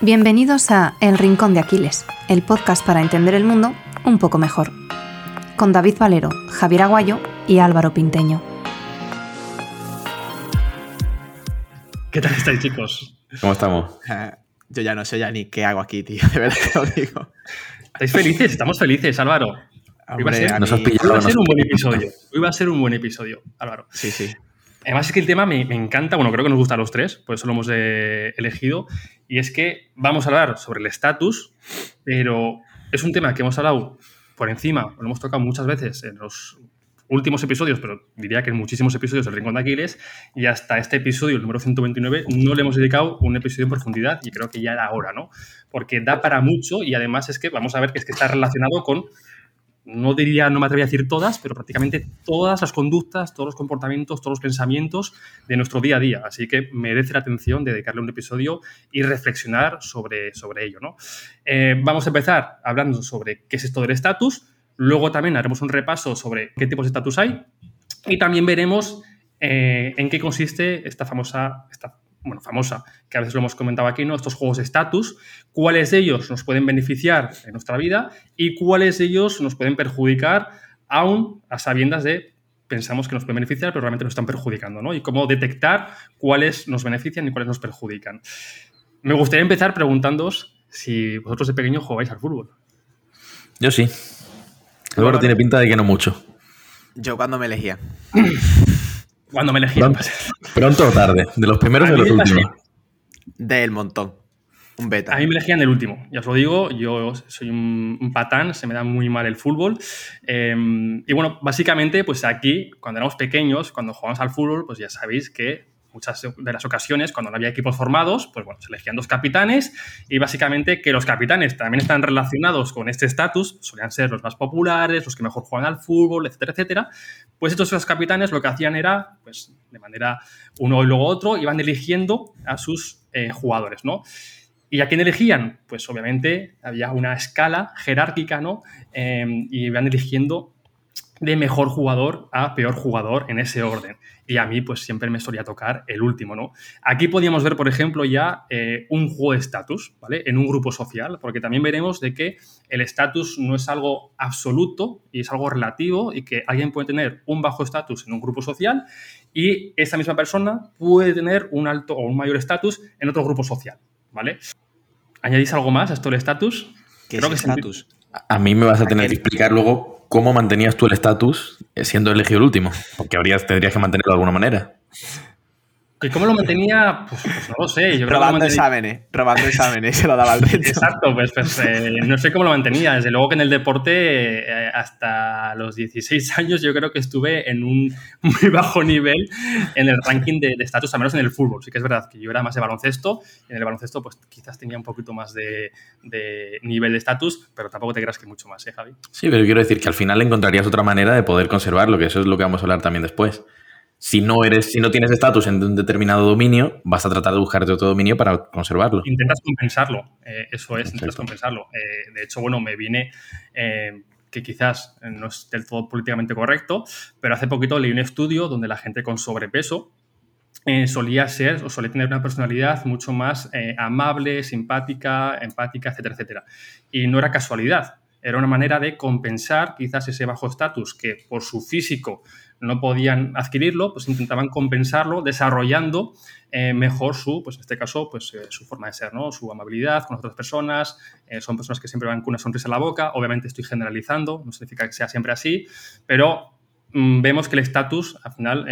Bienvenidos a El Rincón de Aquiles, el podcast para entender el mundo un poco mejor. Con David Valero, Javier Aguayo y Álvaro Pinteño. ¿Qué tal estáis, chicos? ¿Cómo estamos? Yo ya no sé ya ni qué hago aquí, tío. De verdad que lo digo. ¿Estáis felices? Estamos felices, Álvaro. Hoy va a ser, Nos has mí- pillado. hoy va a ser nos- un buen episodio. Hoy va a ser un buen episodio, Álvaro. Sí, sí. Además es que el tema me, me encanta, bueno, creo que nos gusta a los tres, por eso lo hemos eh, elegido, y es que vamos a hablar sobre el estatus, pero es un tema que hemos hablado por encima, lo hemos tocado muchas veces en los últimos episodios, pero diría que en muchísimos episodios del Rincón de Aquiles, y hasta este episodio, el número 129, no le hemos dedicado un episodio en profundidad, y creo que ya era hora, ¿no? Porque da para mucho, y además es que vamos a ver que es que está relacionado con no diría, no me atrevería a decir todas, pero prácticamente todas las conductas, todos los comportamientos, todos los pensamientos de nuestro día a día. Así que merece la atención de dedicarle un episodio y reflexionar sobre, sobre ello. ¿no? Eh, vamos a empezar hablando sobre qué es esto del estatus, luego también haremos un repaso sobre qué tipos de estatus hay y también veremos eh, en qué consiste esta famosa, esta, bueno, famosa, que a veces lo hemos comentado aquí, ¿no? estos juegos de estatus, cuáles de ellos nos pueden beneficiar en nuestra vida y cuáles de ellos nos pueden perjudicar, aún a sabiendas de pensamos que nos pueden beneficiar, pero realmente nos están perjudicando, ¿no? Y cómo detectar cuáles nos benefician y cuáles nos perjudican. Me gustaría empezar preguntándoos si vosotros de pequeño jugáis al fútbol. Yo sí. Álvaro tiene pinta de que no mucho. Yo cuando me elegía. Cuando me elegían, Pronto, o tarde. De los primeros A o de los últimos. Del montón. Un beta. A mí me elegían el último, ya os lo digo, yo soy un, un patán, se me da muy mal el fútbol. Eh, y bueno, básicamente, pues aquí, cuando éramos pequeños, cuando jugábamos al fútbol, pues ya sabéis que muchas de las ocasiones, cuando no había equipos formados, pues bueno, se elegían dos capitanes y básicamente que los capitanes también están relacionados con este estatus, solían ser los más populares, los que mejor juegan al fútbol, etcétera, etcétera. Pues estos dos capitanes lo que hacían era, pues de manera uno y luego otro, iban eligiendo a sus eh, jugadores, ¿no? ¿Y a quién elegían? Pues obviamente había una escala jerárquica, ¿no? Eh, y iban eligiendo de mejor jugador a peor jugador en ese orden. Y a mí, pues siempre me solía tocar el último, ¿no? Aquí podíamos ver, por ejemplo, ya eh, un juego de estatus, ¿vale? En un grupo social, porque también veremos de que el estatus no es algo absoluto y es algo relativo y que alguien puede tener un bajo estatus en un grupo social y esa misma persona puede tener un alto o un mayor estatus en otro grupo social, ¿vale? ¿Añadís algo más a esto del estatus? ¿Qué creo es que estatus? A mí me vas a tener que explicar luego cómo mantenías tú el estatus eh, siendo elegido el último. Porque habrías, tendrías que mantenerlo de alguna manera. ¿Y cómo lo mantenía? Pues, pues no lo sé. Yo creo que lo Robando mantenía- exámenes. Robando exámenes. Se lo daba al resto. Exacto, pues, pues eh, no sé cómo lo mantenía. Desde luego que en el deporte, eh, hasta los 16 años, yo creo que estuve en un muy bajo nivel en el ranking de de estatus, al menos en el fútbol. Sí que es verdad que yo era más de baloncesto, y en el baloncesto, pues quizás tenía un poquito más de, de nivel de estatus, pero tampoco te creas que mucho más, ¿eh, Javi? Sí, pero quiero decir que al final encontrarías otra manera de poder conservarlo, que eso es lo que vamos a hablar también después. Si no eres, si no tienes estatus en un determinado dominio, vas a tratar de buscarte otro dominio para conservarlo. Intentas compensarlo, eh, eso es, intentas compensarlo. Eh, de hecho, bueno, me viene eh, que quizás no es del todo políticamente correcto, pero hace poquito leí un estudio donde la gente con sobrepeso solía ser o solía tener una personalidad mucho más amable, simpática, empática, etcétera, etcétera. Y no era casualidad, era una manera de compensar quizás ese bajo estatus que por su físico no podían adquirirlo, pues intentaban compensarlo desarrollando eh, mejor su, pues en este caso, pues eh, su forma de ser, ¿no? Su amabilidad con otras personas, eh, son personas que siempre van con una sonrisa en la boca, obviamente estoy generalizando, no significa que sea siempre así, pero mm, vemos que el estatus al final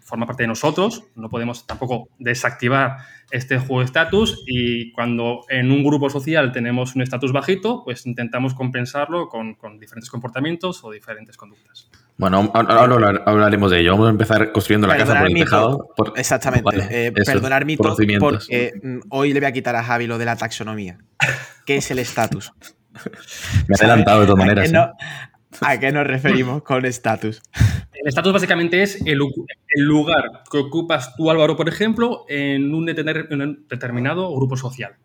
forma parte de nosotros, no podemos tampoco desactivar este juego de estatus y cuando en un grupo social tenemos un estatus bajito, pues intentamos compensarlo con diferentes comportamientos o diferentes conductas. Bueno, ahora ahora hablar- hablaremos de ello. Vamos a empezar construyendo la casa por Perdonar el mito. tejado. por- Exactamente. Vale, Eh, eso, perdonar mi por porque mm, hoy le voy a quitar a Javi lo de la taxonomía. ¿Qué es el estatus? Me he adelantado de todas ¿A maneras. ¿eh? no- ¿A qué nos referimos con estatus? El estatus básicamente es el, lugar que ocupas tú, Álvaro, por ejemplo, en un, detener- en un determinado grupo social.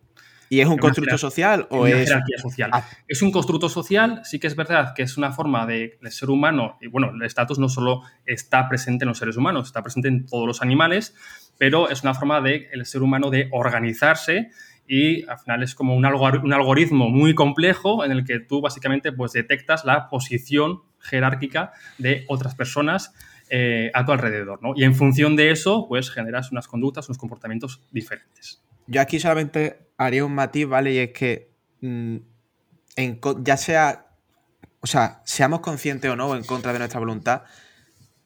¿Y es un constructo social o es.? jerarquía social. Ah. Es un constructo social, sí que es verdad que es una forma de, de ser humano, y bueno, el estatus no solo está presente en los seres humanos, está presente en todos los animales, pero es una forma del el ser humano de organizarse y al final es como un, algor- un algoritmo muy complejo en el que tú básicamente pues, detectas la posición jerárquica de otras personas eh, a tu alrededor, ¿no? Y en función de eso, pues generas unas conductas, unos comportamientos diferentes. Yo aquí solamente haría un matiz, ¿vale? Y es que mm, en ya sea, o sea, seamos conscientes o no, o en contra de nuestra voluntad,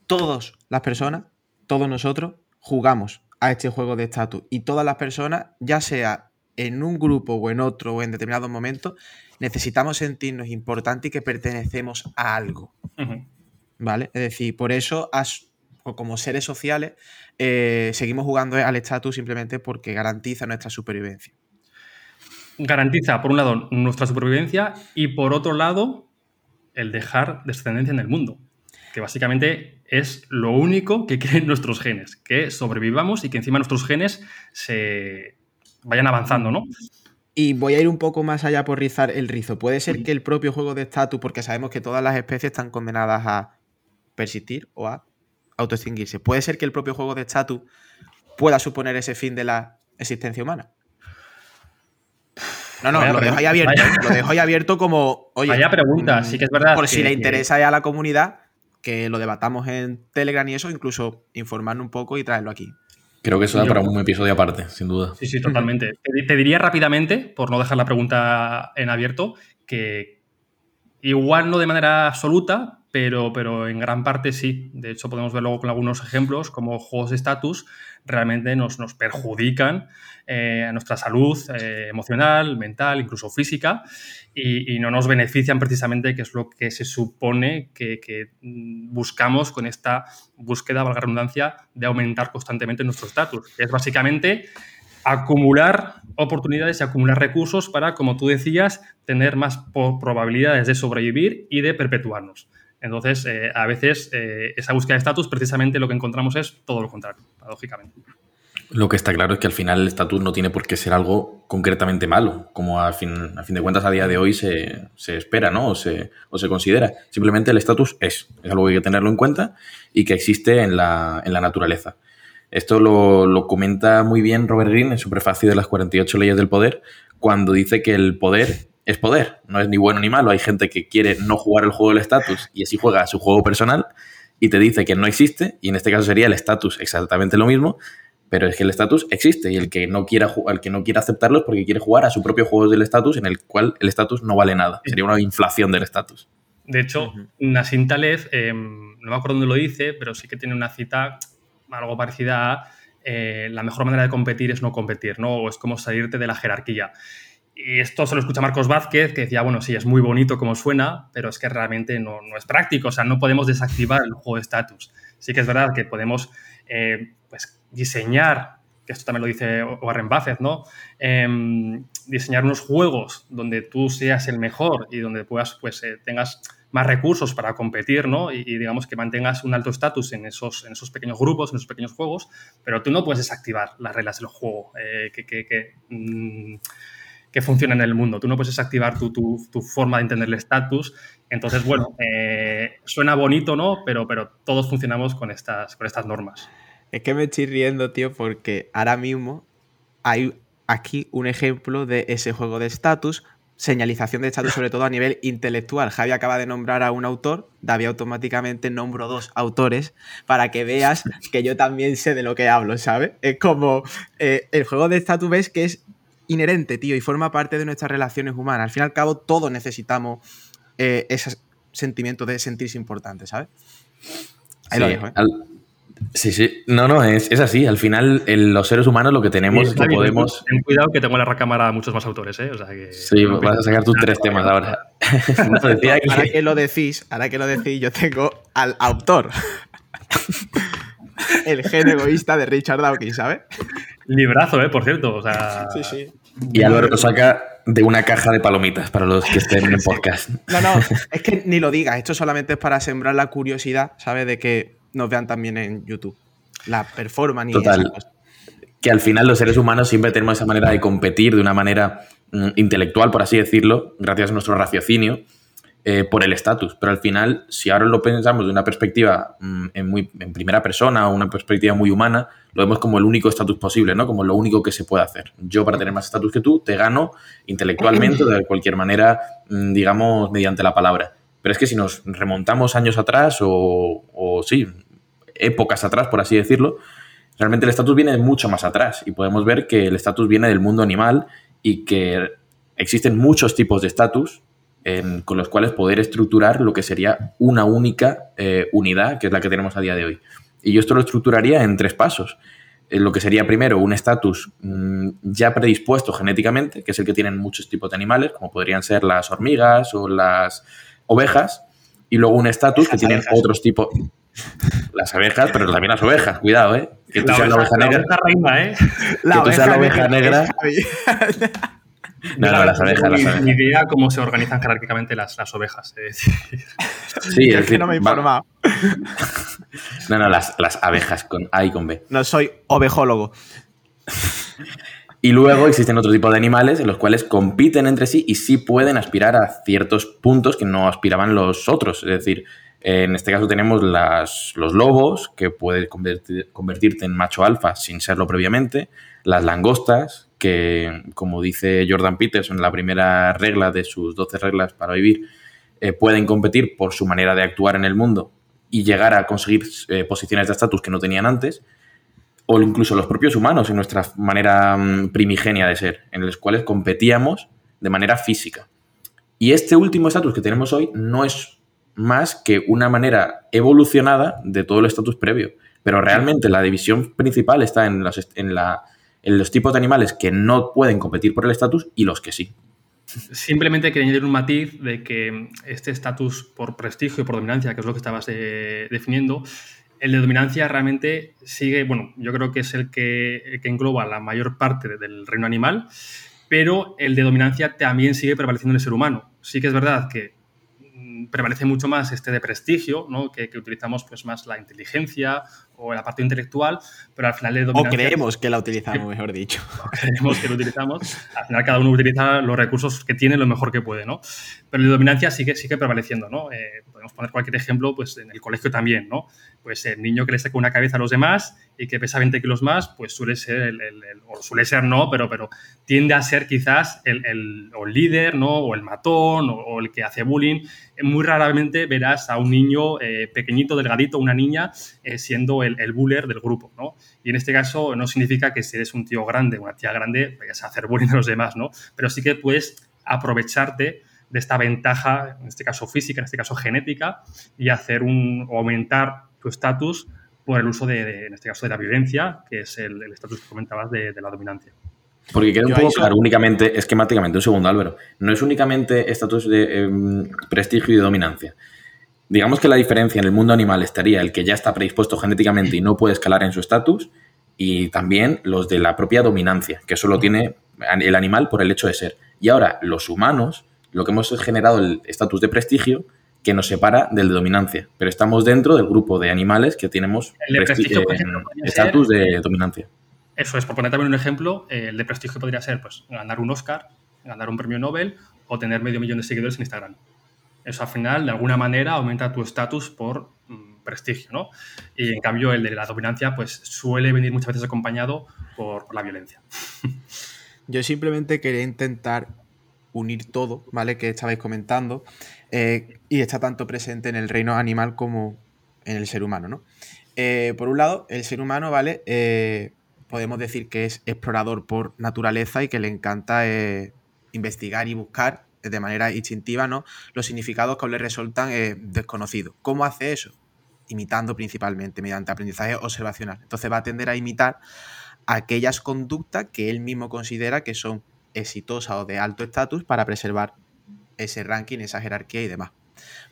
todas las personas, todos nosotros, jugamos a este juego de estatus. Y todas las personas, ya sea en un grupo o en otro o en determinados momentos, necesitamos sentirnos importantes y que pertenecemos a algo. ¿Vale? Es decir, por eso, as- o como seres sociales, eh, seguimos jugando al estatus simplemente porque garantiza nuestra supervivencia. Garantiza, por un lado, nuestra supervivencia y por otro lado, el dejar descendencia en el mundo, que básicamente es lo único que quieren nuestros genes, que sobrevivamos y que encima nuestros genes se vayan avanzando, ¿no? Y voy a ir un poco más allá por rizar el rizo. Puede ser que el propio juego de estatus, porque sabemos que todas las especies están condenadas a persistir o a autoextinguirse. Puede ser que el propio juego de estatus pueda suponer ese fin de la existencia humana. No, no, Vaya lo dejo ahí abierto. vaya. Lo dejo ahí abierto como, oye. Vaya pregunta, sí que es verdad Por si le que- interesa a la comunidad, que lo debatamos en Telegram y eso, incluso informarnos un poco y traerlo aquí. Creo que eso da para un episodio aparte, sin duda. Sí, sí, totalmente. Te, te diría rápidamente, por no dejar la pregunta en abierto, que igual no de manera absoluta, pero, pero en gran parte sí. De hecho, podemos ver luego con algunos ejemplos como juegos de estatus realmente nos, nos perjudican eh, a nuestra salud eh, emocional, mental, incluso física, y, y no nos benefician precisamente, que es lo que se supone que, que, mm, buscamos con esta búsqueda, valga la redundancia, de aumentar constantemente nuestro estatus. Es básicamente acumular oportunidades y acumular recursos para, como tú decías, tener más probabilidades de sobrevivir y de perpetuarnos. Entonces, eh, a veces eh, esa búsqueda de estatus, precisamente lo que encontramos es todo lo contrario, paradójicamente. Lo que está claro es que al final el estatus no tiene por qué ser algo concretamente malo, como a fin, de cuentas a día de hoy se, espera ¿no? o, se, o se considera. Simplemente el estatus es, es algo que hay que tenerlo en cuenta y que existe en la, naturaleza. Esto lo, lo comenta muy bien Robert Greene en su prefacio de las 48 leyes del poder, cuando dice que el poder es poder, no es ni bueno ni malo. Hay gente que quiere no jugar el juego del estatus y así juega a su juego personal y te dice que no existe, y en este caso sería el estatus exactamente lo mismo, pero es que el estatus existe y el que no quiera el que no quiera aceptarlo es porque quiere jugar a su propio juego del estatus en el cual el estatus no vale nada. Sería una inflación del estatus. De hecho, Ujú. Nassim Taleb, eh, no me acuerdo dónde lo dice, pero sí que tiene una cita algo parecida a eh, la mejor manera de competir es no competir, ¿no? O es como salirte de la jerarquía. Y esto se lo escucha Marcos Vázquez, que decía, bueno, sí, es muy bonito como suena, pero es que realmente no, no es práctico, o sea, no podemos desactivar el juego de estatus. Sí que es verdad que podemos eh, pues, diseñar, que esto también lo dice Warren Buffett, ¿no? Em, diseñar unos juegos donde tú seas el mejor y donde puedas, pues, eh, tengas más recursos para competir, ¿no? Y, digamos que mantengas un alto estatus en esos, en esos pequeños grupos, en esos pequeños juegos, pero tú no puedes desactivar las reglas del juego eh, que, que, que, mm, que funcionan en el mundo. Tú no puedes desactivar tu, tu, tu forma de entender el estatus. Entonces, bueno, eh, suena bonito, ¿no? Pero, pero todos funcionamos con estas, con estas normas. Es que me estoy riendo, tío, porque ahora mismo hay aquí un ejemplo de ese juego de estatus, señalización de estatus, sobre todo a nivel intelectual. Javi acaba de nombrar a un autor, David automáticamente nombro dos autores para que veas que yo también sé de lo que hablo, ¿sabes? Es como eh, el juego de estatus ves que es inherente, tío, y forma parte de nuestras relaciones humanas. Al fin y al cabo, todos necesitamos eh, ese sentimiento de sentirse importante, ¿sabes? Ahí lo Sí, dejo, ¿eh? al- sí, sí. No, no, es, es así. Al final, el- los seres humanos lo que tenemos es que podemos. Ten cuidado que tengo en la recámara muchos más autores, ¿eh? O sea que, Sí, vas a sacar tus tres temas ahora. No, decía que- Ahora que lo decís, ahora que lo decís, yo tengo al autor. El gen egoísta de Richard Dawkins, ¿sabes? Librazo, ¿eh? Por cierto. O sea, Sí, sí. Y Álvaro lo saca de una caja de palomitas para los que estén en el podcast. No, no, es que ni lo digas. Esto solamente es para sembrar la curiosidad, ¿sabes? De que nos vean también en YouTube. La performance y Total. esas cosas. que al final los seres humanos siempre tenemos esa manera de competir de una manera mm, intelectual, por así decirlo, gracias a nuestro raciocinio. Eh, por el estatus. Pero al final, si ahora lo pensamos de una perspectiva mm, en, primera persona o una perspectiva muy humana, lo vemos como el único estatus posible, ¿no? Como lo único que se puede hacer. Yo, para tener más estatus que tú, te gano intelectualmente, de cualquier manera, mm, digamos, mediante la palabra. Pero es que si nos remontamos años atrás o, o sí, épocas atrás, por así decirlo, realmente el estatus viene de mucho más atrás y podemos ver que el estatus viene del mundo animal y que existen muchos tipos de estatus con los cuales poder estructurar lo que sería una única eh, unidad, que es la que tenemos a día de hoy. Y yo esto lo estructuraría en tres pasos. En lo que sería primero un estatus mm, ya predispuesto genéticamente, que es el que tienen muchos tipos de animales, como podrían ser las hormigas o las ovejas, y luego un estatus que tienen otros tipos. Las abejas, pero también las ovejas, cuidado, ¿eh? Que tú seas la oveja negra. ¿eh? que tú seas la oveja negra. No, no, las abejas, las abejas. Ni idea cómo se organizan jerárquicamente las, las ovejas. Sí, es, que no me he informado. No, no, las, las, abejas con A y con B. No soy ovejólogo. Y luego existen otro tipo de animales en los cuales compiten entre sí y sí pueden aspirar a ciertos puntos que no aspiraban los otros. Es decir, en este caso tenemos las, los lobos, que pueden convertirte en macho alfa sin serlo previamente, las langostas, que como dice Jordan Peterson en la primera regla de sus 12 reglas para vivir, eh, pueden competir por su manera de actuar en el mundo y llegar a conseguir eh, posiciones de estatus que no tenían antes, o incluso los propios humanos en nuestra manera mm, primigenia de ser, en los cuales competíamos de manera física. Y este último estatus que tenemos hoy no es más que una manera evolucionada de todo el estatus previo. Pero realmente la división principal está en, en la los tipos de animales que no pueden competir por el estatus y los que sí. Simplemente quería añadir un matiz de que este estatus por prestigio y por dominancia, que es lo que estabas eh, definiendo, el de dominancia realmente sigue, bueno, yo creo que es el que, que, engloba la mayor parte del reino animal, pero el de dominancia también sigue prevaleciendo en el ser humano. Sí que es verdad que prevalece mucho más este de prestigio, ¿no? que, que, utilizamos pues más la inteligencia o la parte intelectual, pero al final de. O creemos que la utilizamos, mejor dicho. creemos que lo utilizamos. Al final cada uno utiliza los recursos que tiene lo mejor que puede, ¿no? Pero la dominancia sigue, sigue prevaleciendo, ¿no? Eh, podemos poner cualquier ejemplo, pues en el colegio también, ¿no? Pues el niño que le saca una cabeza a los demás y que pesa 20 kilos más, pues suele ser, el, o suele ser no, pero, pero tiende a ser quizás el, el, líder, ¿no? O el matón, o, el que hace bullying. Muy raramente verás a un niño eh, pequeñito, delgadito, una niña, eh, siendo el, el buller del grupo, ¿no? Y en este caso no significa que si eres un tío grande, una tía grande, vayas a hacer bullying a los demás, ¿no? Pero sí que puedes aprovecharte de esta ventaja, en este caso física, en este caso genética, y hacer un, aumentar tu estatus por el uso de, en este caso, de la violencia, que es el estatus que comentabas de, la dominancia. Porque queda un poco claro únicamente, esquemáticamente, un segundo Álvaro, no es únicamente estatus de em, prestigio y dominancia. Digamos que la diferencia en el mundo animal estaría el que ya está predispuesto genéticamente y no puede escalar en su estatus, y también los de la propia dominancia, que solo tiene el animal por el hecho de ser. Y ahora, los humanos, lo que hemos generado el estatus de prestigio que nos separa del de dominancia, pero estamos dentro del grupo de animales que tenemos estatus de dominancia. Eso es, por poner también un ejemplo, el de prestigio podría ser pues, ganar un Oscar, ganar un premio Nobel o tener medio millón de seguidores en Instagram. Eso al final, de alguna manera, aumenta tu estatus por mm, prestigio, ¿no? Y en cambio, el de la dominancia, pues suele venir muchas veces acompañado por la violencia. Yo simplemente quería intentar unir todo, ¿vale? Que estabais comentando, eh, y está tanto presente en el reino animal como en el ser humano, ¿no? Eh, por un lado, el ser humano, ¿vale? Eh, podemos decir que es explorador por naturaleza y que le encanta investigar y buscar de manera instintiva, ¿no? Los significados que le resultan desconocidos. ¿Cómo hace eso? Imitando principalmente, mediante aprendizaje observacional. Entonces va a tender a imitar aquellas conductas que él mismo considera que son exitosa o de alto estatus para preservar ese ranking, esa jerarquía y demás.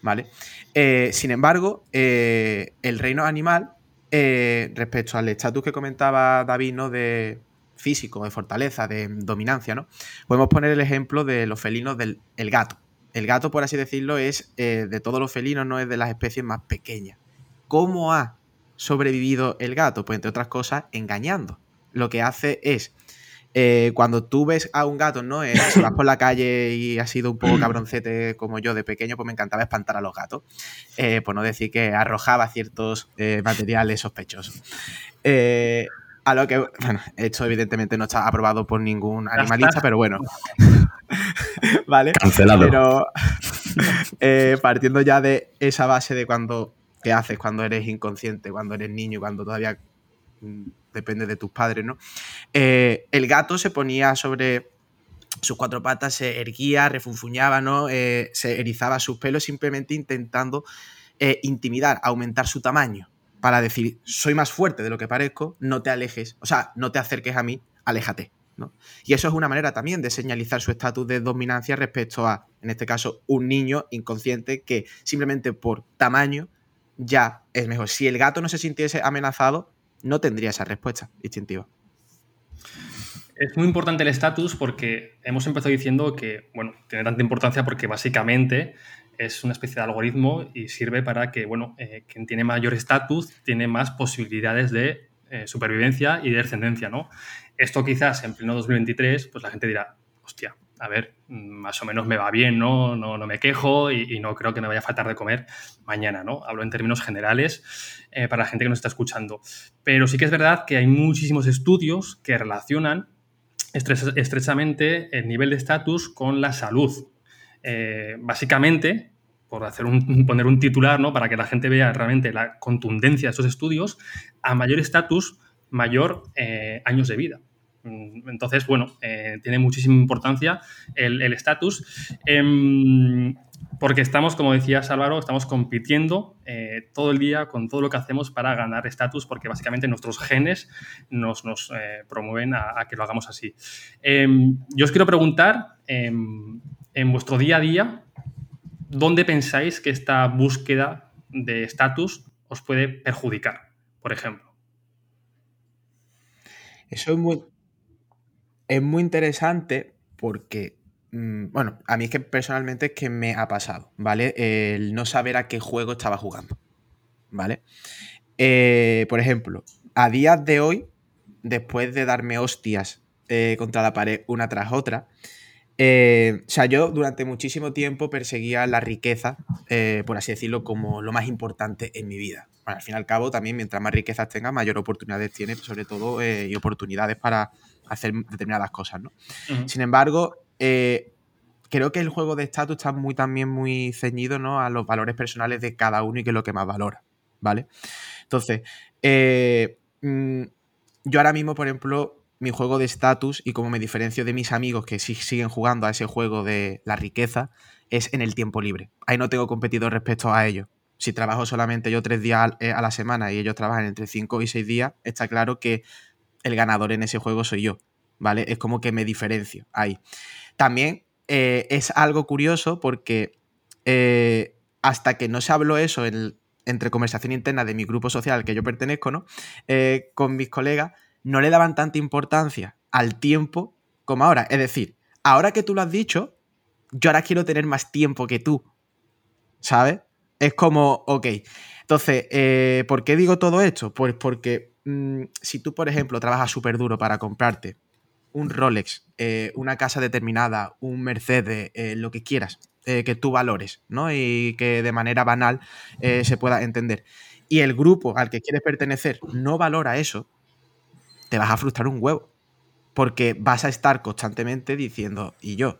¿Vale? Eh, sin embargo, eh, el reino animal, eh, respecto al estatus que comentaba David, ¿no? De físico, de fortaleza, de dominancia, ¿no? Podemos poner el ejemplo de los felinos del el gato. El gato, por así decirlo, es de todos los felinos, no es de las especies más pequeñas. ¿Cómo ha sobrevivido el gato? Pues entre otras cosas, engañando. Lo que hace es eh, cuando tú ves a un gato, ¿no? Eh, si vas por la calle y has sido un poco cabroncete como yo de pequeño, pues me encantaba espantar a los gatos. Eh, por no decir que arrojaba ciertos materiales sospechosos. a lo que, bueno, esto evidentemente no está aprobado por ningún animalista, pero bueno. ¿Vale? Cancelado. Pero partiendo ya de esa base de cuando, ¿qué haces cuando eres inconsciente, cuando eres niño, cuando todavía mm, depende de tus padres, ¿no? Eh, el gato se ponía sobre sus cuatro patas, se erguía, refunfuñaba, ¿no? Eh, se erizaba sus pelos simplemente intentando eh, intimidar, aumentar su tamaño para decir, soy más fuerte de lo que parezco, no te alejes, o sea, no te acerques a mí, aléjate. ¿no? Y eso es una manera también de señalizar su estatus de dominancia respecto a, en este caso, un niño inconsciente que simplemente por tamaño ya es mejor. Si el gato no se sintiese amenazado, no tendría esa respuesta instintiva. Es muy importante el estatus porque hemos empezado diciendo que, bueno, tiene tanta importancia porque básicamente es una especie de algoritmo y sirve para que, bueno, eh, quien tiene mayor estatus tiene más posibilidades de eh, supervivencia y de descendencia, ¿no? Esto quizás en pleno 2023, pues la gente dirá, hostia, a ver, más o menos me va bien, ¿no? No, no me quejo y, no creo que me vaya a faltar de comer mañana, ¿no? Hablo en términos generales eh, para la gente que nos está escuchando. Pero sí que es verdad que hay muchísimos estudios que relacionan estrechamente el nivel de estatus con la salud. Eh, básicamente, por hacer un, poner un titular, ¿no? Para que la gente vea realmente la contundencia de estos estudios, a mayor estatus, mayor eh, años de vida. Mm, entonces, bueno, eh, tiene muchísima importancia el estatus, em, porque estamos, como decía Álvaro, estamos compitiendo eh, todo el día con todo lo que hacemos para ganar estatus, porque básicamente nuestros genes nos, eh, promueven a, que lo hagamos así. Em, yo os quiero preguntar, em, en vuestro día a día, ¿dónde pensáis que esta búsqueda de estatus os puede perjudicar, por ejemplo? Eso es muy, es muy interesante porque, mm, bueno, a mí es que personalmente es que me ha pasado, ¿vale? El no saber a qué juego estaba jugando, ¿vale? Eh, por ejemplo, a días de hoy, después de darme hostias eh, contra la pared una tras otra, eh, o sea, yo durante muchísimo tiempo perseguía la riqueza, por así decirlo, como lo más importante en mi vida. Bueno, al fin y al cabo, también mientras más riquezas tenga, mayor oportunidades tiene, sobre todo, y oportunidades para hacer determinadas cosas, ¿no? Sin embargo, eh, creo que el juego de estatus está muy también muy ceñido, ¿no? A los valores personales de cada uno y que es lo que más valora, ¿vale? Entonces, eh, mm, yo ahora mismo, por ejemplo, mi juego de estatus y como me diferencio de mis amigos que sí siguen jugando a ese juego de la riqueza, es en el tiempo libre. Ahí no tengo competido respecto a ellos. Si trabajo solamente yo tres días eh, a la semana y ellos trabajan entre cinco y seis días, está claro que el ganador en ese juego soy yo, ¿vale? Es como que me diferencio ahí. También eh, es algo curioso porque eh, hasta que no se habló eso entre conversación interna de mi grupo social al que yo pertenezco, ¿no? Eh, con mis colegas, no le daban tanta importancia al tiempo como ahora. Es decir, ahora que tú lo has dicho, yo ahora quiero tener más tiempo que tú, ¿sabes? Es como, ok. Entonces, ¿por qué digo todo esto? Pues porque Mm, si tú, por ejemplo, trabajas súper duro para comprarte un Rolex, eh, una casa determinada, un Mercedes, eh, lo que quieras, eh, que tú valores, ¿no? Y que de manera banal se pueda entender. Y el grupo al que quieres pertenecer no valora eso, te vas a frustrar un huevo. Porque vas a estar constantemente diciendo, y yo,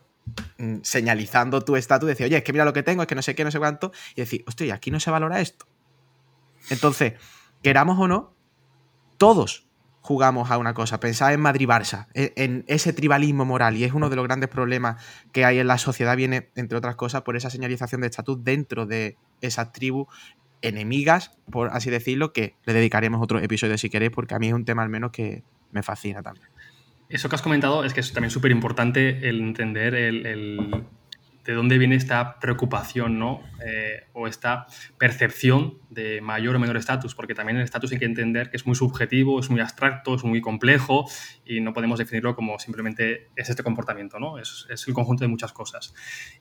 mm, señalizando tu estatus, decir, oye, es que mira lo que tengo, es que no sé qué, no sé cuánto, y decir, hostia, aquí no se valora esto. Entonces, queramos o no, todos jugamos a una cosa. Pensad en Madrid-Barça, e, en ese tribalismo moral, y es uno de los grandes problemas que hay en la sociedad, viene, entre otras cosas, por esa señalización de estatus dentro de esas tribus enemigas, por así decirlo, que le dedicaremos otro episodio si queréis, porque a mí es un tema al menos que me fascina también. Eso que has comentado es que es también súper importante el entender el, de dónde viene esta preocupación, ¿no? Eh, o esta percepción de mayor o menor estatus, porque también el estatus hay que entender que es muy subjetivo, es muy abstracto, es muy complejo y no podemos definirlo como simplemente es este comportamiento, ¿no? Es, es el conjunto de muchas cosas.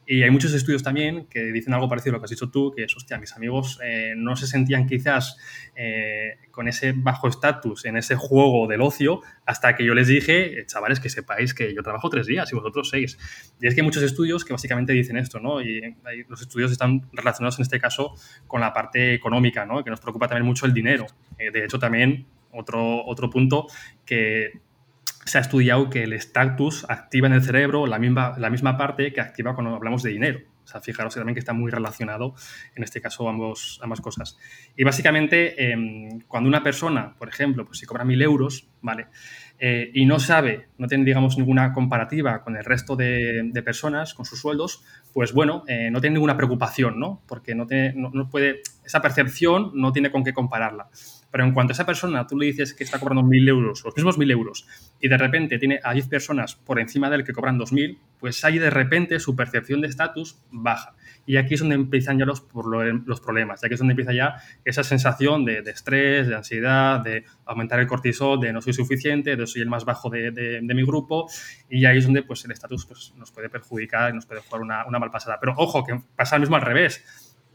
Y hay muchos estudios también que dicen algo parecido a lo que has dicho tú, que es, hostia, mis amigos eh, no se sentían quizás eh, con ese bajo estatus en ese juego del ocio hasta que yo les dije, eh, chavales, que sepáis que yo trabajo tres días y vosotros seis. Y es que hay muchos estudios que básicamente dicen esto, ¿no? Y los estudios están relacionados en este caso con la parte económica, ¿no? Que nos preocupa también mucho el dinero. Eh, de hecho, también otro, otro punto que se ha estudiado que el estatus activa en el cerebro la misma, la misma parte que activa cuando hablamos de dinero. O sea, fijaros también que está muy relacionado, en este caso, ambos, ambas cosas. Y básicamente, em, cuando una persona, por ejemplo, pues si cobra mil euros, ¿vale? Eh, y no sabe, no tiene, digamos, ninguna comparativa con el resto de, personas, con sus sueldos, pues bueno, eh, no tiene ninguna preocupación, ¿no? Porque no, tiene, no, puede, esa percepción no tiene con qué compararla. Pero en cuanto a esa persona tú le dices que está cobrando mil euros, los mismos mil euros, y de repente tiene a 10 personas por encima de él que cobran 2.000, pues ahí de repente su percepción de estatus baja. Y aquí es donde empiezan ya los, los problemas, aquí es donde empieza ya esa sensación de, estrés, de ansiedad, de aumentar el cortisol, de no soy suficiente, de soy el más bajo de, mi grupo, y ahí es donde pues, el estatus pues, nos puede perjudicar y nos puede jugar una, una mal pasada. Pero ojo, que pasa lo mismo al revés.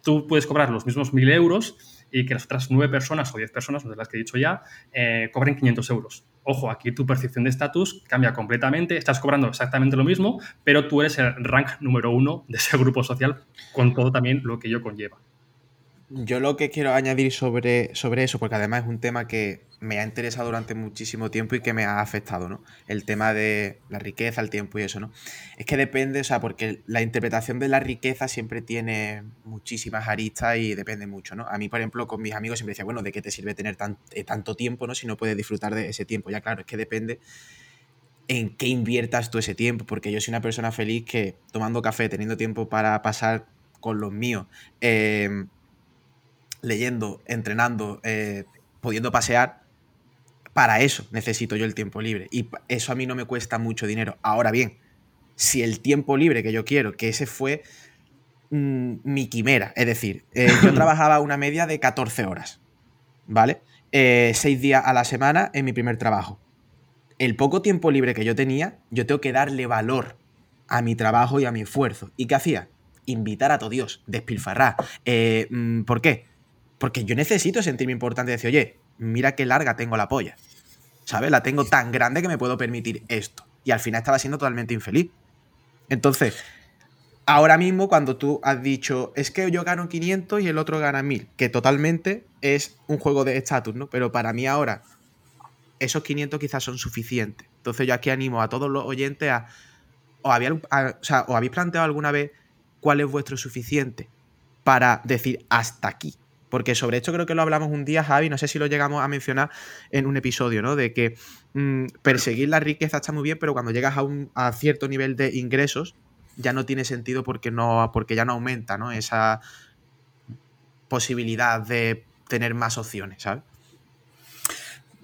Tú puedes cobrar los mismos 1.000 euros y que las otras 9 personas o 10 personas, de las que he dicho ya, eh, cobren 500 euros ojo, aquí tu percepción de estatus cambia completamente, estás cobrando exactamente lo mismo, pero tú eres el rank número uno de ese grupo social con todo también lo que ello conlleva. Yo lo que quiero añadir sobre, sobre eso, porque además es un tema que me ha interesado durante muchísimo tiempo y que me ha afectado, ¿no? El tema de la riqueza, el tiempo y eso, ¿no? Es que depende, o sea, porque la interpretación de la riqueza siempre tiene muchísimas aristas y depende mucho, ¿no? A mí, por ejemplo, con mis amigos siempre decía, bueno, ¿de qué te sirve tener eh, tanto tiempo, ¿no? Si no puedes disfrutar de ese tiempo. Ya, claro, es que depende en qué inviertas tú ese tiempo, porque yo soy una persona feliz que tomando café, teniendo tiempo para pasar con los míos, eh, leyendo, entrenando, eh, pudiendo pasear, para eso necesito yo el tiempo libre. Y eso a mí no me cuesta mucho dinero. Ahora bien, si el tiempo libre que yo quiero, que ese fue mm, mi quimera, es decir, eh, yo trabajaba una media de 14 horas, ¿vale? Eh, seis días a la semana en mi primer trabajo. El poco tiempo libre que yo tenía, yo tengo que darle valor a mi trabajo y a mi esfuerzo. ¿Y qué hacía? Invitar a todo Dios, despilfarrar. Mm, ¿Por qué? Porque yo necesito sentirme importante y decir, oye, mira qué larga tengo la polla. ¿Sabes? La tengo tan grande que me puedo permitir esto. Y al final estaba siendo totalmente infeliz. Entonces, ahora mismo cuando tú has dicho, es que yo gano 500 y el otro gana 1000, que totalmente es un juego de estatus, ¿no? Pero para mí ahora, esos 500 quizás son suficientes. Entonces yo aquí animo a todos los oyentes a, o habéis planteado alguna vez cuál es vuestro suficiente para decir hasta aquí. Porque sobre esto creo que lo hablamos un día, Javi, no sé si lo llegamos a mencionar en un episodio, ¿no? De que mm, perseguir la riqueza está muy bien, pero cuando llegas a un a cierto nivel de ingresos, ya no tiene sentido porque, no, porque ya no aumenta, ¿no? Esa posibilidad de tener más opciones, ¿sabes?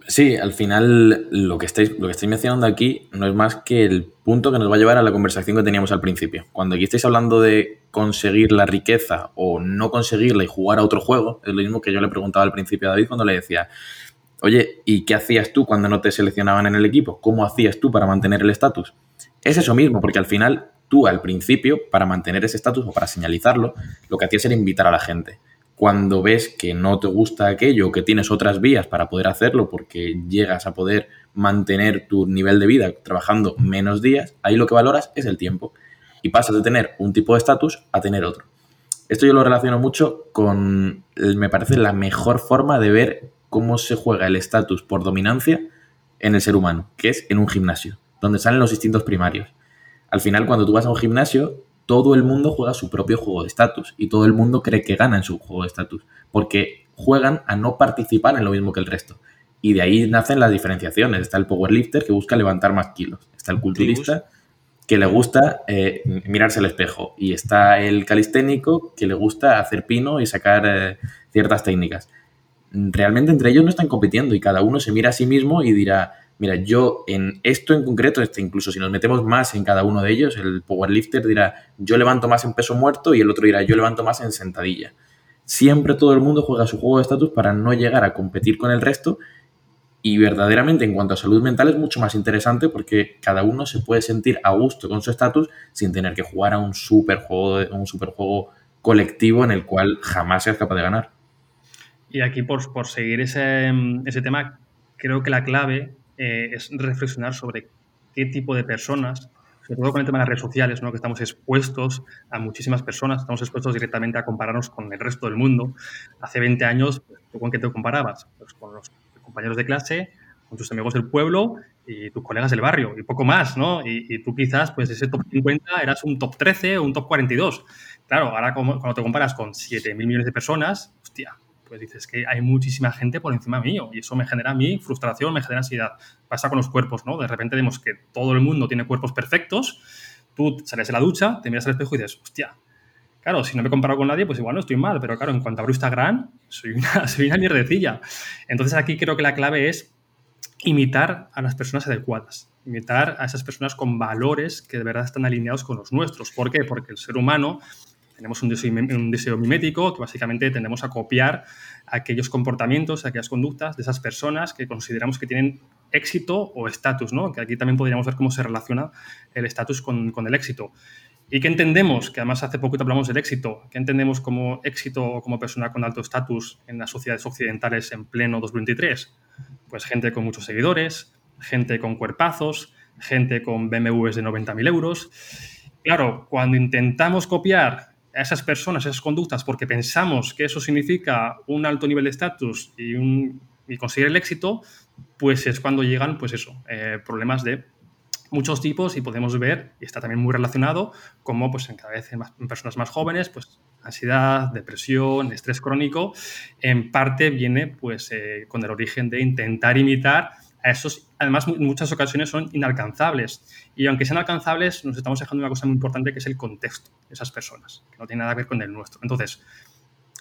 Sí, al final lo que, estáis, lo que estáis mencionando aquí no es más que el punto que nos va a llevar a la conversación que teníamos al principio. Cuando aquí estáis hablando de conseguir la riqueza o no conseguirla y jugar a otro juego, es lo mismo que yo le preguntaba al principio a David cuando le decía, oye, ¿y qué hacías tú cuando no te seleccionaban en el equipo? ¿Cómo hacías tú para mantener el estatus? Es eso mismo, porque al final tú al principio, para mantener ese estatus o para señalizarlo, lo que hacías era invitar a la gente cuando ves que no te gusta aquello, que tienes otras vías para poder hacerlo porque llegas a poder mantener tu nivel de vida trabajando menos días, ahí lo que valoras es el tiempo. Y pasas de tener un tipo de estatus a tener otro. Esto yo lo relaciono mucho con, me parece, la mejor forma de ver cómo se juega el estatus por dominancia en el ser humano, que es en un gimnasio, donde salen los instintos primarios. Al final, cuando tú vas a un gimnasio, todo el mundo juega su propio juego de estatus y todo el mundo cree que gana en su juego de estatus, porque juegan a no participar en lo mismo que el resto. Y de ahí nacen las diferenciaciones. Está el powerlifter que busca levantar más kilos. Está el culturista que le gusta eh, mirarse al espejo. Y está el calisténico que le gusta hacer pino y sacar eh, ciertas técnicas. Realmente entre ellos no están compitiendo y cada uno se mira a sí mismo y dirá, Mira, yo en esto en concreto, este, incluso si nos metemos más en cada uno de ellos, el powerlifter dirá, yo levanto más en peso muerto y el otro dirá, yo levanto más en sentadilla. siempre todo el mundo juega su juego de estatus para no llegar a competir con el resto y verdaderamente en cuanto a salud mental es mucho más interesante porque cada uno se puede sentir a gusto con su estatus sin tener que jugar a un super juego, un super juego colectivo en el cual jamás seas capaz de ganar. Y aquí por, por seguir ese, ese, tema, creo que la clave eh, es reflexionar sobre qué tipo de personas, sobre todo con el tema de las redes sociales, ¿no? que estamos expuestos a muchísimas personas, estamos expuestos directamente a compararnos con el resto del mundo. Hace 20 años, ¿tú con qué te comparabas? Pues con los compañeros de clase, con tus amigos del pueblo y tus colegas del barrio y poco más, ¿no? Y, tú quizás, pues ese top 50 eras un top 13 o un top 42. Claro, ahora cuando te comparas con 7.000 millones de personas, hostia, pues dices que hay muchísima gente por encima mío y eso me genera a mí frustración, me genera ansiedad. Pasa con los cuerpos, ¿no? De repente vemos que todo el mundo tiene cuerpos perfectos, tú sales de la ducha, te miras al espejo y dices, hostia, Claro, si no me comparo con nadie, pues igual no estoy mal, pero claro, en cuanto abro Instagram, soy una, soy una mierdecilla. Entonces aquí creo que la clave es imitar a las personas adecuadas, imitar a esas personas con valores que de verdad están alineados con los nuestros. ¿Por qué? Porque el ser humano tenemos un deseo, mimético que básicamente tendemos a copiar aquellos comportamientos, aquellas conductas de esas personas que consideramos que tienen éxito o estatus, ¿no? Que aquí también podríamos ver cómo se relaciona el estatus con, el éxito. ¿Y qué entendemos? Que además hace poquito hablamos del éxito. ¿Qué entendemos como éxito como persona con alto estatus en las sociedades occidentales en pleno 2023? Pues gente con muchos seguidores, gente con cuerpazos, gente con BMWs de 90.000 euros. Claro, cuando intentamos copiar a esas personas, esas conductas, porque pensamos que eso significa un alto nivel de estatus y, y conseguir el éxito, pues es cuando llegan, pues eso, eh, problemas de muchos tipos y podemos ver, y está también muy relacionado, como pues en cada vez en, personas más jóvenes, pues ansiedad, depresión, estrés crónico, en parte viene pues eh, con el origen de intentar imitar a esos, además en muchas ocasiones son inalcanzables. Y aunque sean alcanzables, nos estamos dejando una cosa muy importante que es el contexto de esas personas, que no tiene nada que ver con el nuestro. Entonces,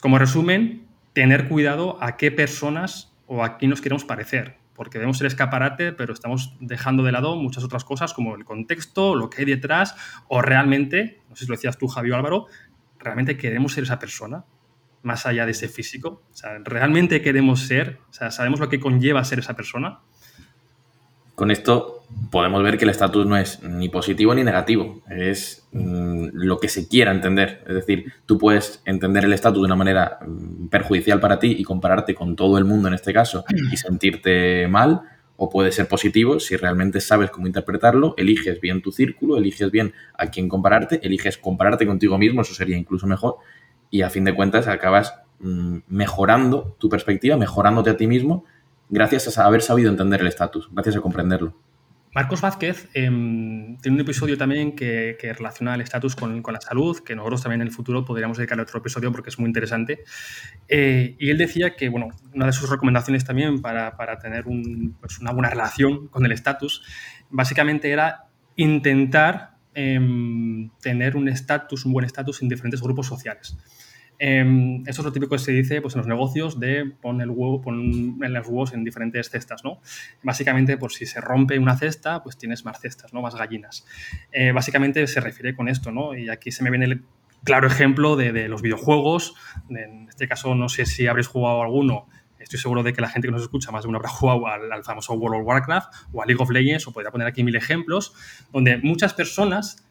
como resumen, tener cuidado a qué personas o a quién nos queremos parecer porque vemos el escaparate, pero estamos dejando de lado muchas otras cosas como el contexto, lo que hay detrás, o realmente, no sé si lo decías tú, Javier Álvaro, realmente queremos ser esa persona, más allá de ese físico. O sea, realmente queremos ser, o sea, sabemos lo que conlleva ser esa persona. Con esto podemos ver que el estatus no es ni positivo ni negativo, es mm, lo que se quiera entender. Es decir, tú puedes entender el estatus de una manera mm, perjudicial para ti y compararte con todo el mundo en este caso y sentirte mal, o puede ser positivo si realmente sabes cómo interpretarlo, eliges bien tu círculo, eliges bien a quién compararte, eliges compararte contigo mismo, eso sería incluso mejor, y a fin de cuentas acabas mm, mejorando tu perspectiva, mejorándote a ti mismo gracias a haber sabido entender el estatus, gracias a comprenderlo. Marcos Vázquez em, tiene un episodio también que, relaciona el estatus con, la salud, que nosotros también en el futuro podríamos dedicarle otro episodio porque es muy interesante. Eh, y él decía que, bueno, una de sus recomendaciones también para, tener pues una buena relación con el estatus, básicamente era intentar em, tener un estatus, un buen estatus en diferentes grupos sociales. Eh, esto es lo típico que se dice pues, en los negocios de poner el huevo, pon los huevos en diferentes cestas, ¿no? Básicamente, por si se rompe una cesta, pues tienes más cestas, ¿no? Más gallinas. Eh, básicamente se refiere con esto, ¿no? Y aquí se me viene el claro ejemplo de, los videojuegos. En este caso, no sé si habréis jugado alguno. Estoy seguro de que la gente que nos escucha más de uno habrá jugado al, al famoso World of Warcraft o a League of Legends, o podría poner aquí mil ejemplos, donde muchas personas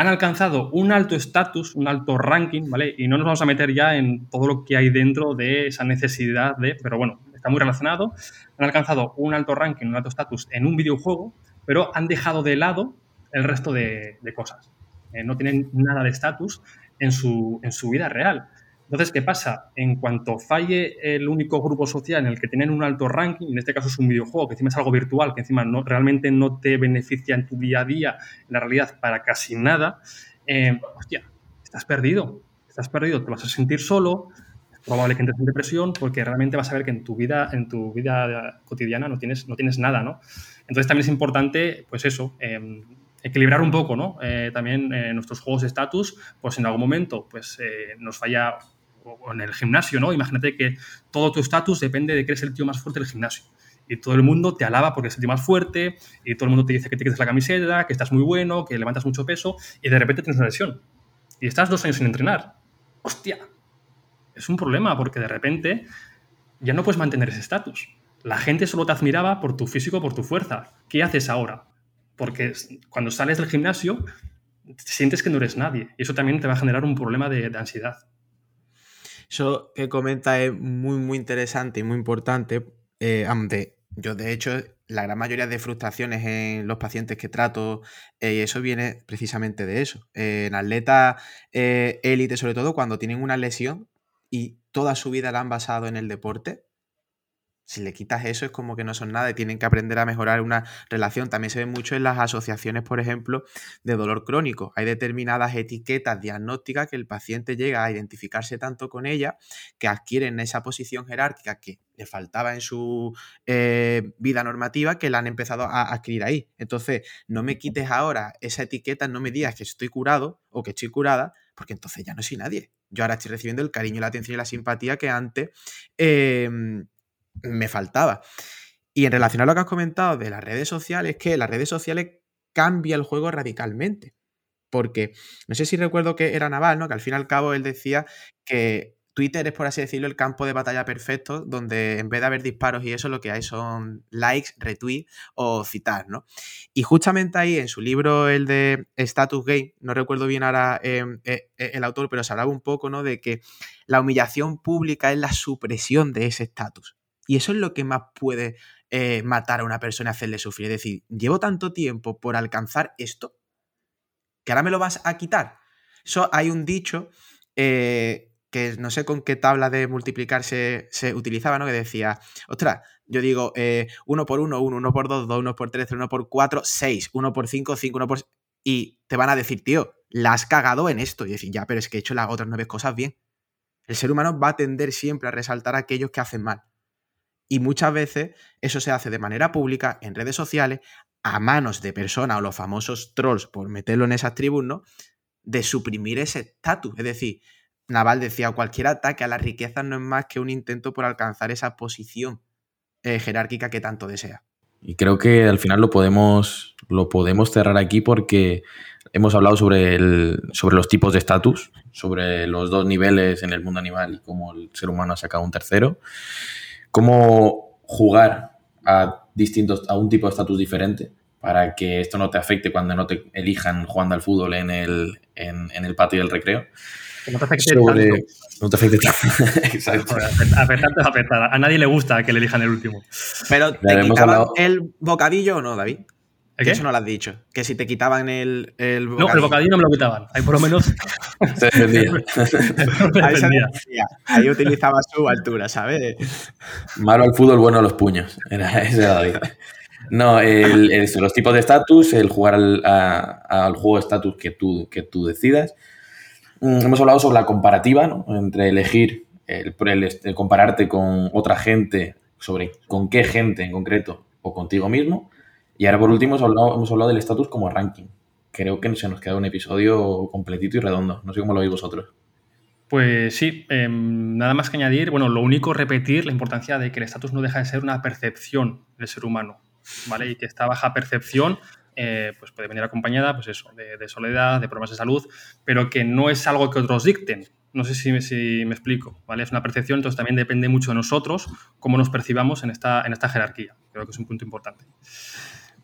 han alcanzado un alto estatus, un alto ranking, ¿vale? Y no nos vamos a meter ya en todo lo que hay dentro de esa necesidad de, pero bueno, está muy relacionado. Han alcanzado un alto ranking, un alto estatus en un videojuego, pero han dejado de lado el resto de, cosas. Eh, no tienen nada de estatus en su, en su vida real. Entonces, ¿qué pasa? En cuanto falle el único grupo social en el que tienen un alto ranking, en este caso es un videojuego, que encima es algo virtual, que encima no, realmente no te beneficia en tu día a día, en la realidad, para casi nada, eh, hostia, estás perdido. Estás perdido, te vas a sentir solo, es probable que entres en depresión, porque realmente vas a ver que en tu vida, en tu vida cotidiana no tienes, no tienes nada, ¿no? Entonces también es importante, pues eso, em, equilibrar un poco, ¿no? Eh, también en nuestros juegos de estatus, pues en algún momento pues, eh, nos falla o en el gimnasio, ¿no? Imagínate que todo tu estatus depende de que eres el tío más fuerte del gimnasio. Y todo el mundo te alaba porque eres el tío más fuerte, y todo el mundo te dice que te quites la camiseta, que estás muy bueno, que levantas mucho peso, y de repente tienes una lesión. Y estás dos años sin entrenar. ¡Hostia! es un problema porque de repente ya no puedes mantener ese estatus. La gente solo te admiraba por tu físico, por tu fuerza. ¿Qué haces ahora? Porque cuando sales del gimnasio, sientes que no eres nadie. Y eso también te va a generar un problema de, ansiedad. Eso que comenta es muy, muy interesante y muy importante. Eh, yo, de hecho, la gran mayoría de frustraciones en los pacientes que trato, eh, eso viene precisamente de eso. en atletas eh, élite, sobre todo, cuando tienen una lesión y toda su vida la han basado en el deporte, si le quitas eso es como que no son nada y tienen que aprender a mejorar una relación. También se ve mucho en las asociaciones, por ejemplo, de dolor crónico. Hay determinadas etiquetas diagnósticas que el paciente llega a identificarse tanto con ella que adquieren esa posición jerárquica que le faltaba en su eh, vida normativa que la han empezado a adquirir ahí. Entonces, no me quites ahora esa etiqueta, no me digas que estoy curado o que estoy curada, porque entonces ya no soy nadie. Yo ahora estoy recibiendo el cariño, la atención y la simpatía que antes em, me faltaba. Y en relación a lo que has comentado de las redes sociales, que las redes sociales cambia el juego radicalmente. Porque no sé si recuerdo que era Naval, ¿no? Que al fin y al cabo él decía que Twitter es, por así decirlo, el campo de batalla perfecto, donde en vez de haber disparos y eso, lo que hay son likes, retweets o citar, ¿no? Y justamente ahí, en su libro, el de Status Game, no recuerdo bien ahora em, eh, eh, el autor, pero se hablaba un poco, ¿no? De que la humillación pública es la supresión de ese estatus. Y eso es lo que más puede eh, matar a una persona y hacerle sufrir. Es decir, llevo tanto tiempo por alcanzar esto que ahora me lo vas a quitar. Eso hay un dicho eh, que no sé con qué tabla de multiplicar se, utilizaba, ¿no? Que decía, ostras, yo digo, eh, uno por uno, uno, uno por dos, dos, uno por tres, uno por cuatro, seis, uno por cinco, cinco, uno por... Y te van a decir, tío, la has cagado en esto. Y decir, ya, pero es que he hecho las otras nueve cosas bien. El ser humano va a tender siempre a resaltar a aquellos que hacen mal. Y muchas veces eso se hace de manera pública en redes sociales, a manos de personas o los famosos trolls, por meterlo en esas tribus, ¿no? De suprimir ese estatus. Es decir, Naval decía, cualquier ataque a las riquezas no es más que un intento por alcanzar esa posición eh, jerárquica que tanto desea. Y creo que al final lo podemos, lo podemos cerrar aquí porque hemos hablado sobre, el, sobre los tipos de estatus, sobre los dos niveles en el mundo animal y cómo el ser humano ha sacado un tercero cómo jugar a distintos, a un tipo de estatus diferente para que esto no te afecte cuando no te elijan jugando al fútbol en el, en, el patio del recreo. Que no te afecte tanto. No te afecte tanto. Exacto. A nadie le gusta que le elijan el último. Pero, ¿te quitaban el bocadillo o no, David? ¿Qué? Eso no lo has dicho. Que si te quitaban el, el bocadillo. No, el bocadillo no me lo quitaban. Ahí por lo menos. Se defendía. Ahí, Ahí utilizaba su altura, ¿sabes? Malo al fútbol, bueno a los puños. Era ese David. No, los tipos de estatus, el jugar al, juego de estatus que tú, que tú decidas. Mm, hemos hablado sobre la comparativa, ¿no? Entre elegir, el, el compararte con otra gente, sobre con qué gente en concreto o contigo mismo y ahora por último hemos hablado, hemos hablado del estatus como ranking. Creo que se nos queda un episodio completito y redondo. No sé cómo lo veis vosotros. Pues sí, em, nada más que añadir, bueno, lo único repetir la importancia de que el estatus no deja de ser una percepción del ser humano, ¿vale? Y que esta baja percepción eh, pues puede venir acompañada, pues eso, de, soledad, de problemas de salud, pero que no es algo que otros dicten. No sé si, si, me explico, ¿vale? Es una percepción, entonces también depende mucho de nosotros cómo nos percibamos en esta, en esta jerarquía. Creo que es un punto importante.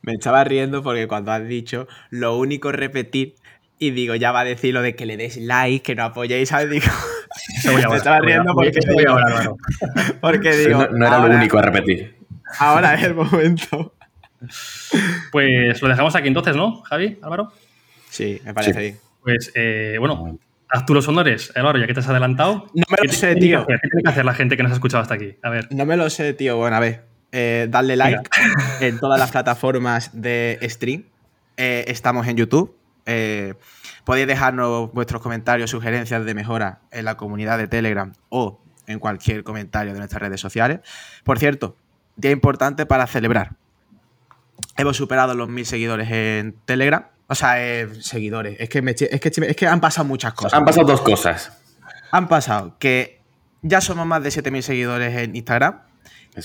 Me estaba riendo porque cuando has dicho lo único repetir y digo, ya va a decir lo de que le des like, que no apoyéis, ¿sabes? Digo, me estaba riendo porque, porque digo, no, era lo único a repetir. Ahora es el momento. Pues lo dejamos aquí entonces, ¿no, Javi, Álvaro? Sí, me parece bien. Pues eh, bueno, haz tú los honores, Álvaro, ya que te has adelantado. No me lo sé, tío. ¿Qué tiene que hacer la gente que nos ha escuchado hasta aquí? A ver. No me lo sé, tío. Bueno, a ver. Eh, darle like en todas las plataformas de stream. Eh, estamos en YouTube. Eh, podéis dejarnos vuestros comentarios, sugerencias de mejora en la comunidad de Telegram o en cualquier comentario de nuestras redes sociales. Por cierto, día importante para celebrar. Hemos superado los mil seguidores en Telegram. O sea, seguidores. Es que, es, que, es que han pasado muchas cosas. Han pasado dos cosas. Han pasado que ya somos más de 7.000 seguidores en Instagram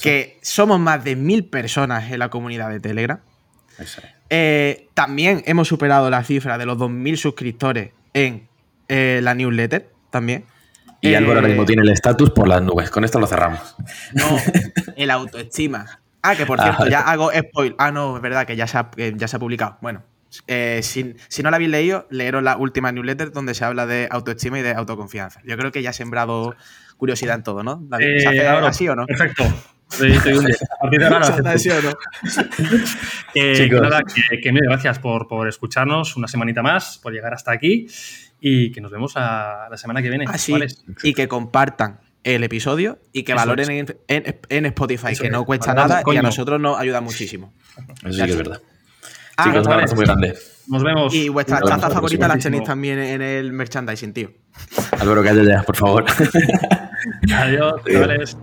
que somos más de mil personas en la comunidad de Telegram. Eh, también hemos superado la cifra de los 2.000 suscriptores en eh, la newsletter, también. Y Eh, Álvaro ahora mismo tiene el estatus por las nubes. Con esto lo cerramos. No, el autoestima. Ah, que por Ah, cierto, ya hago spoil. Ah, no, es verdad que ya se ha, que ya se ha publicado. Bueno, eh, si, si no la habéis leído, leeros la última newsletter donde se habla de autoestima y de autoconfianza. Yo creo que ya ha sembrado curiosidad en todo, ¿no? David, ¿Se Eh, hace Álvaro, así o no? Perfecto. Te- te doy un 10. A partir de ahora lo ¿Se hace acepto. así o no? Que, Chicos. que nada, que, que mil gracias por, por escucharnos una semanita más, por llegar hasta aquí y que nos vemos a la semana que viene. Así. ¿vale? Y que compartan el episodio y que Eso valoren en, en- en Spotify, Eso que es. no cuesta Valoramos, nada y a nosotros nos ayuda muchísimo. Eso sí que es verdad. Ah, Chicos, un abrazo muy grande. Nos vemos. y vuestras tazas la favoritas las tenéis también en el merchandising, tío. Álvaro, calla ya, por favor. Adiós, Adiós.